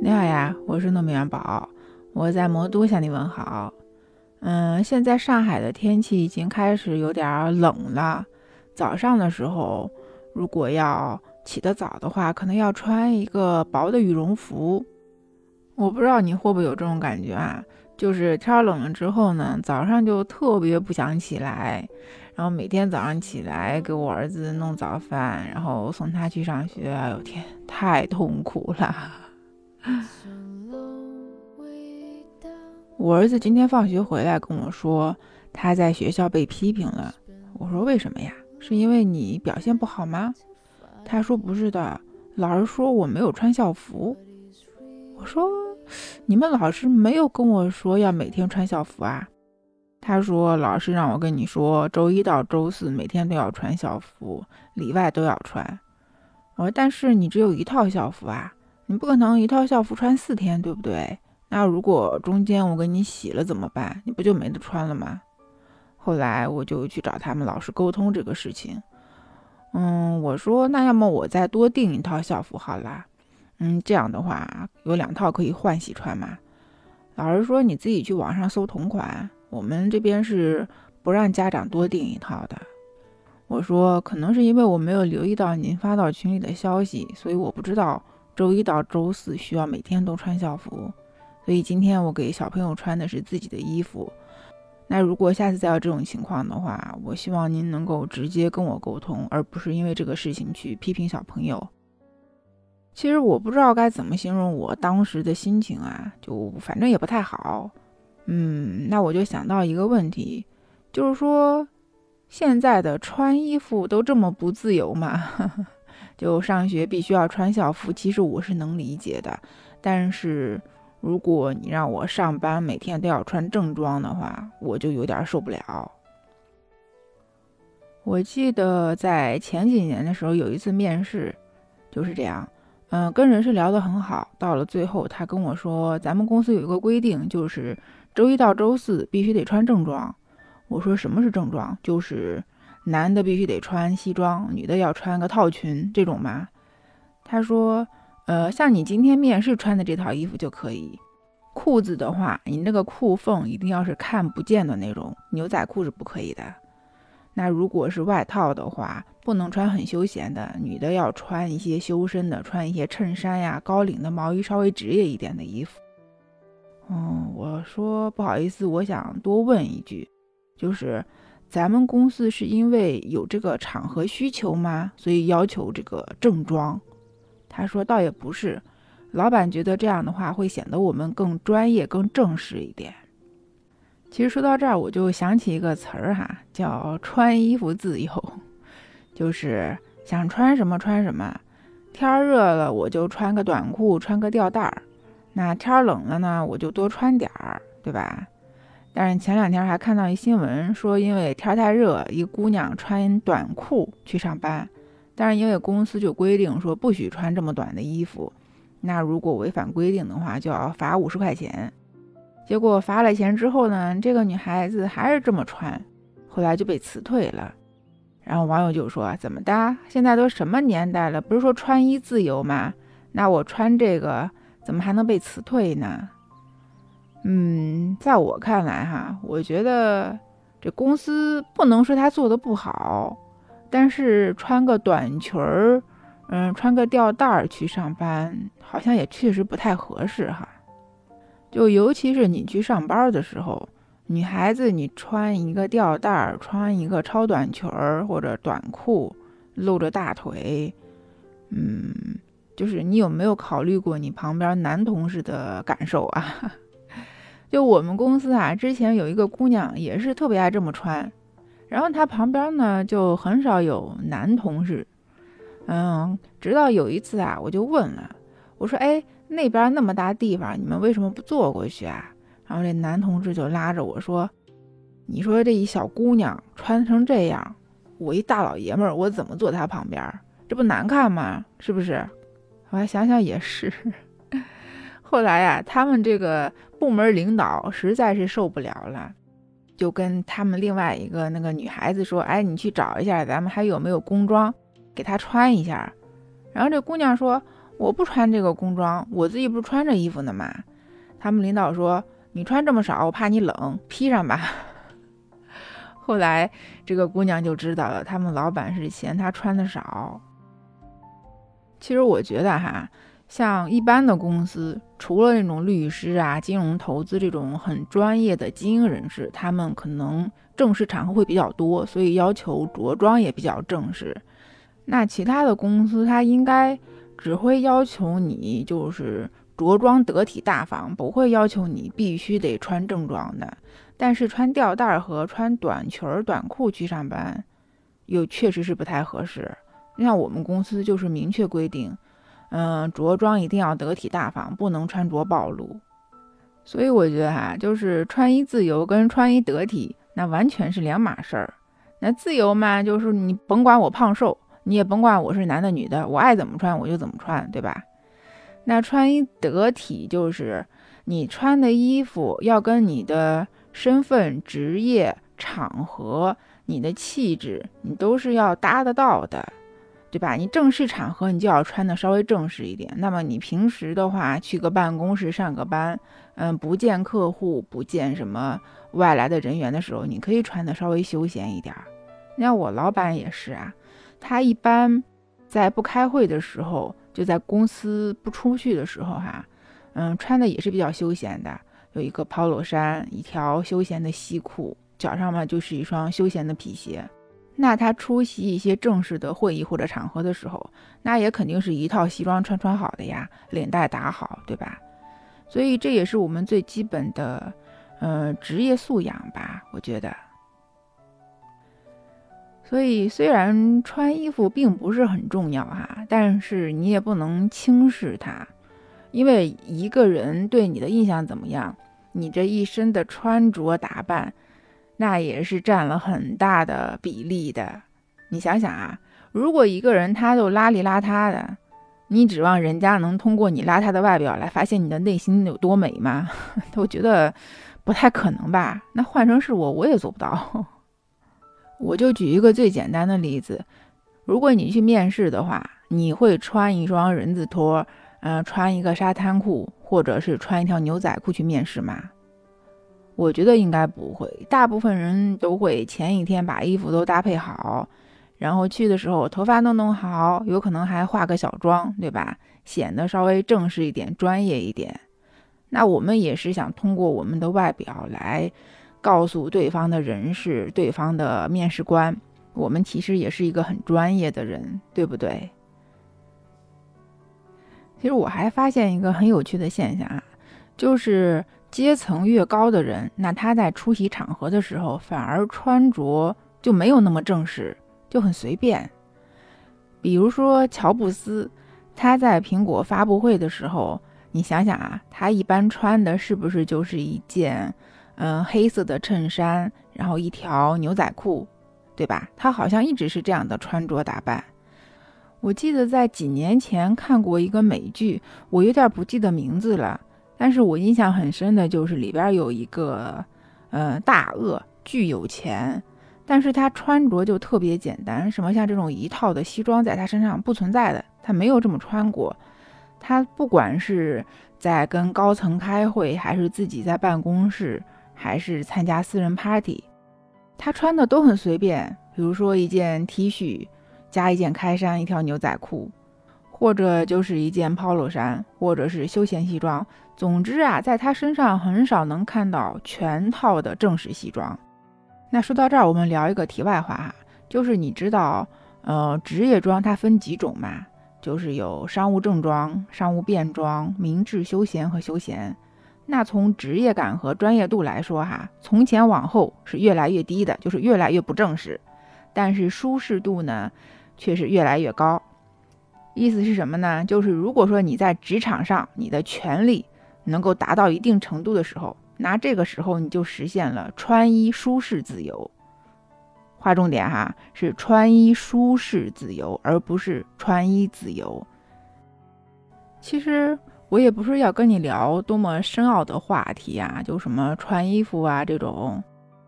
你好呀，我是糯米元宝，我在魔都向你问好。嗯，现在上海的天气已经开始有点冷了，早上的时候如果要起得早的话，可能要穿一个薄的羽绒服。我不知道你会不会有这种感觉啊？就是天冷了之后呢，早上就特别不想起来，然后每天早上起来给我儿子弄早饭，然后送他去上学，哎呦天，太痛苦了。我儿子今天放学回来跟我说，他在学校被批评了。我说为什么呀？是因为你表现不好吗？他说不是的，老师说我没有穿校服。我说你们老师没有跟我说要每天穿校服啊？他说老师让我跟你说，周一到周四每天都要穿校服，里外都要穿。我说但是你只有一套校服啊。你不可能一套校服穿四天，对不对？那如果中间我给你洗了怎么办？你不就没得穿了吗？后来我就去找他们老师沟通这个事情。嗯，我说那要么我再多订一套校服好啦。嗯，这样的话有两套可以换洗穿嘛。老师说你自己去网上搜同款，我们这边是不让家长多订一套的。我说可能是因为我没有留意到您发到群里的消息，所以我不知道。周一到周四需要每天都穿校服，所以今天我给小朋友穿的是自己的衣服。那如果下次再有这种情况的话，我希望您能够直接跟我沟通，而不是因为这个事情去批评小朋友。其实我不知道该怎么形容我当时的心情啊，就反正也不太好。嗯，那我就想到一个问题，就是说现在的穿衣服都这么不自由吗？就上学必须要穿校服，其实我是能理解的。但是如果你让我上班每天都要穿正装的话，我就有点受不了。我记得在前几年的时候有一次面试，就是这样，嗯，跟人事聊得很好，到了最后他跟我说，咱们公司有一个规定，就是周一到周四必须得穿正装。我说什么是正装？就是。男的必须得穿西装，女的要穿个套裙，这种吗？他说，呃，像你今天面试穿的这套衣服就可以。裤子的话，你那个裤缝一定要是看不见的那种，牛仔裤是不可以的。那如果是外套的话，不能穿很休闲的，女的要穿一些修身的，穿一些衬衫呀、高领的毛衣，稍微职业一点的衣服。嗯，我说不好意思，我想多问一句，就是。咱们公司是因为有这个场合需求吗？所以要求这个正装。他说倒也不是，老板觉得这样的话会显得我们更专业、更正式一点。其实说到这儿，我就想起一个词儿哈，叫穿衣服自由，就是想穿什么穿什么。天热了我就穿个短裤，穿个吊带儿；那天冷了呢，我就多穿点儿，对吧？但是前两天还看到一新闻，说因为天太热，一姑娘穿短裤去上班，但是因为公司就规定说不许穿这么短的衣服，那如果违反规定的话，就要罚五十块钱。结果罚了钱之后呢，这个女孩子还是这么穿，后来就被辞退了。然后网友就说：“怎么的？现在都什么年代了，不是说穿衣自由吗？那我穿这个怎么还能被辞退呢？”嗯，在我看来哈，我觉得这公司不能说他做的不好，但是穿个短裙儿，嗯，穿个吊带儿去上班，好像也确实不太合适哈。就尤其是你去上班的时候，女孩子你穿一个吊带儿，穿一个超短裙儿或者短裤，露着大腿，嗯，就是你有没有考虑过你旁边男同事的感受啊？就我们公司啊，之前有一个姑娘也是特别爱这么穿，然后她旁边呢就很少有男同事，嗯，直到有一次啊，我就问了，我说，哎，那边那么大地方，你们为什么不坐过去啊？然后这男同事就拉着我说，你说这一小姑娘穿成这样，我一大老爷们儿，我怎么坐她旁边？这不难看吗？是不是？后来想想也是。后来呀，他们这个部门领导实在是受不了了，就跟他们另外一个那个女孩子说：“哎，你去找一下，咱们还有没有工装，给她穿一下。”然后这姑娘说：“我不穿这个工装，我自己不是穿着衣服呢吗？他们领导说你穿这么少，我怕你冷，披上吧。后来这个姑娘就知道了，他们老板是嫌她穿的少。其实我觉得哈，像一般的公司，除了那种律师啊、金融投资这种很专业的精英人士，他们可能正式场合会比较多，所以要求着装也比较正式。那其他的公司，他应该只会要求你就是着装得体大方，不会要求你必须得穿正装的。但是穿吊带和穿短裙儿、短裤去上班，又确实是不太合适。像我们公司就是明确规定，嗯，着装一定要得体大方，不能穿着暴露。所以我觉得哈，就是穿衣自由跟穿衣得体，那完全是两码事儿。那自由嘛，就是你甭管我胖瘦，你也甭管我是男的女的，我爱怎么穿我就怎么穿，对吧？那穿衣得体就是你穿的衣服要跟你的身份、职业、场合、你的气质，你都是要搭得到的。对吧？你正式场合你就要穿的稍微正式一点。那么你平时的话，去个办公室上个班，嗯，不见客户、不见什么外来的人员的时候，你可以穿的稍微休闲一点。那我老板也是啊，他一般在不开会的时候，就在公司不出去的时候，哈，嗯，穿的也是比较休闲的，有一个 polo 衫，一条休闲的西裤，脚上嘛就是一双休闲的皮鞋。那他出席一些正式的会议或者场合的时候，那也肯定是一套西装穿穿好的呀，领带打好，对吧？所以这也是我们最基本的，呃，职业素养吧，我觉得。所以虽然穿衣服并不是很重要哈，但是你也不能轻视它，因为一个人对你的印象怎么样，你这一身的穿着打扮。那也是占了很大的比例的。你想想啊，如果一个人他都邋里邋遢的，你指望人家能通过你邋遢的外表来发现你的内心有多美吗？我觉得不太可能吧。那换成是我，我也做不到。我就举一个最简单的例子：如果你去面试的话，你会穿一双人字拖，嗯，穿一个沙滩裤，或者是穿一条牛仔裤去面试吗？我觉得应该不会，大部分人都会前一天把衣服都搭配好，然后去的时候头发弄弄好，有可能还化个小妆，对吧？显得稍微正式一点、专业一点。那我们也是想通过我们的外表来告诉对方的人是、对方的面试官，我们其实也是一个很专业的人，对不对？其实我还发现一个很有趣的现象啊，就是。阶层越高的人，那他在出席场合的时候，反而穿着就没有那么正式，就很随便。比如说乔布斯，他在苹果发布会的时候，你想想啊，他一般穿的是不是就是一件，嗯，黑色的衬衫，然后一条牛仔裤，对吧？他好像一直是这样的穿着打扮。我记得在几年前看过一个美剧，我有点不记得名字了。但是我印象很深的就是里边有一个，呃，大鳄巨有钱，但是他穿着就特别简单，什么像这种一套的西装在他身上不存在的，他没有这么穿过。他不管是在跟高层开会，还是自己在办公室，还是参加私人 party，他穿的都很随便，比如说一件 T 恤加一件开衫，一条牛仔裤。或者就是一件 polo 衫，或者是休闲西装。总之啊，在他身上很少能看到全套的正式西装。那说到这儿，我们聊一个题外话哈，就是你知道，呃，职业装它分几种吗？就是有商务正装、商务便装、明智休闲和休闲。那从职业感和专业度来说哈，从前往后是越来越低的，就是越来越不正式。但是舒适度呢，却是越来越高。意思是什么呢？就是如果说你在职场上，你的权利能够达到一定程度的时候，那这个时候你就实现了穿衣舒适自由。划重点哈，是穿衣舒适自由，而不是穿衣自由。其实我也不是要跟你聊多么深奥的话题啊，就什么穿衣服啊这种，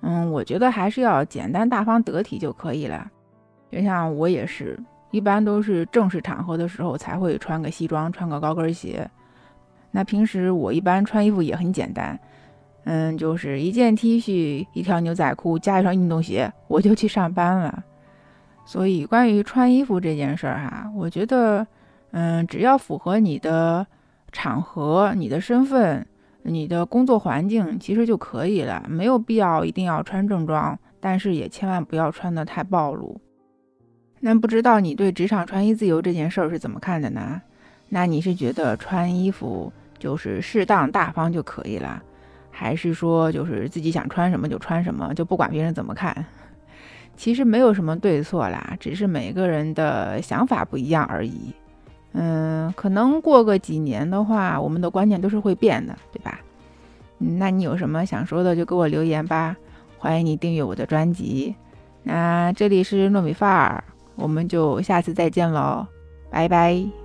嗯，我觉得还是要简单大方得体就可以了。就像我也是。一般都是正式场合的时候才会穿个西装，穿个高跟鞋。那平时我一般穿衣服也很简单，嗯，就是一件 T 恤，一条牛仔裤，加一双运动鞋，我就去上班了。所以关于穿衣服这件事儿哈，我觉得，嗯，只要符合你的场合、你的身份、你的工作环境，其实就可以了，没有必要一定要穿正装，但是也千万不要穿得太暴露。那不知道你对职场穿衣自由这件事儿是怎么看的呢？那你是觉得穿衣服？就是适当大方就可以了，还是说就是自己想穿什么就穿什么，就不管别人怎么看？其实没有什么对错啦，只是每个人的想法不一样而已。嗯，可能过个几年的话，我们的观念都是会变的，对吧？嗯，那你有什么想说的就给我留言吧。欢迎你订阅我的专辑。那这里是糯米饭儿，我们就下次再见喽，拜拜。